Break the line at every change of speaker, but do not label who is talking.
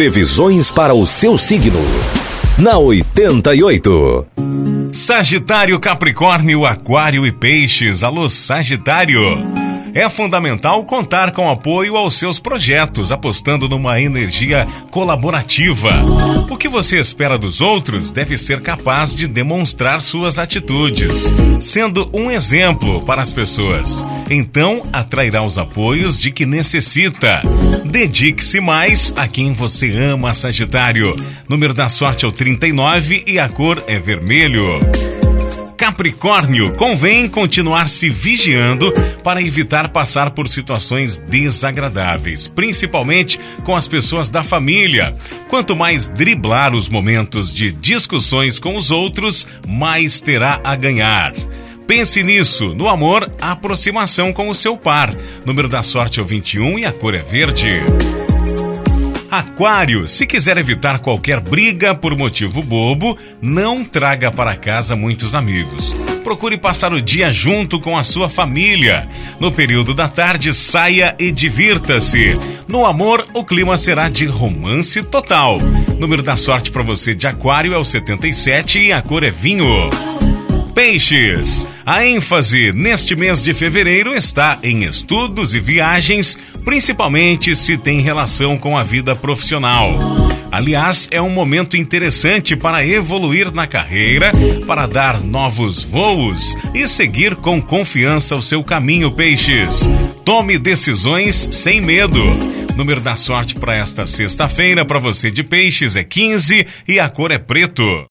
Previsões para o seu signo. Na 88.
Sagitário, Capricórnio, Aquário e Peixes. Alô, Sagitário. É fundamental contar com apoio aos seus projetos, apostando numa energia colaborativa. O que você espera dos outros deve ser capaz de demonstrar suas atitudes, sendo um exemplo para as pessoas. Então, atrairá os apoios de que necessita. Dedique-se mais a quem você ama, Sagitário. Número da sorte é o 39 e a cor é vermelho. Capricórnio, convém continuar se vigiando para evitar passar por situações desagradáveis, principalmente com as pessoas da família. Quanto mais driblar os momentos de discussões com os outros, mais terá a ganhar. Pense nisso. No amor, aproximação com o seu par. Número da sorte é o 21 e a cor é verde. Aquário, se quiser evitar qualquer briga por motivo bobo, não traga para casa muitos amigos. Procure passar o dia junto com a sua família. No período da tarde, saia e divirta-se. No amor, o clima será de romance total. Número da sorte para você de Aquário é o 77 e a cor é vinho. Peixes. A ênfase neste mês de fevereiro está em estudos e viagens, principalmente se tem relação com a vida profissional. Aliás, é um momento interessante para evoluir na carreira, para dar novos voos e seguir com confiança o seu caminho, Peixes. Tome decisões sem medo. Número da sorte para esta sexta-feira para você de Peixes é 15 e a cor é preto.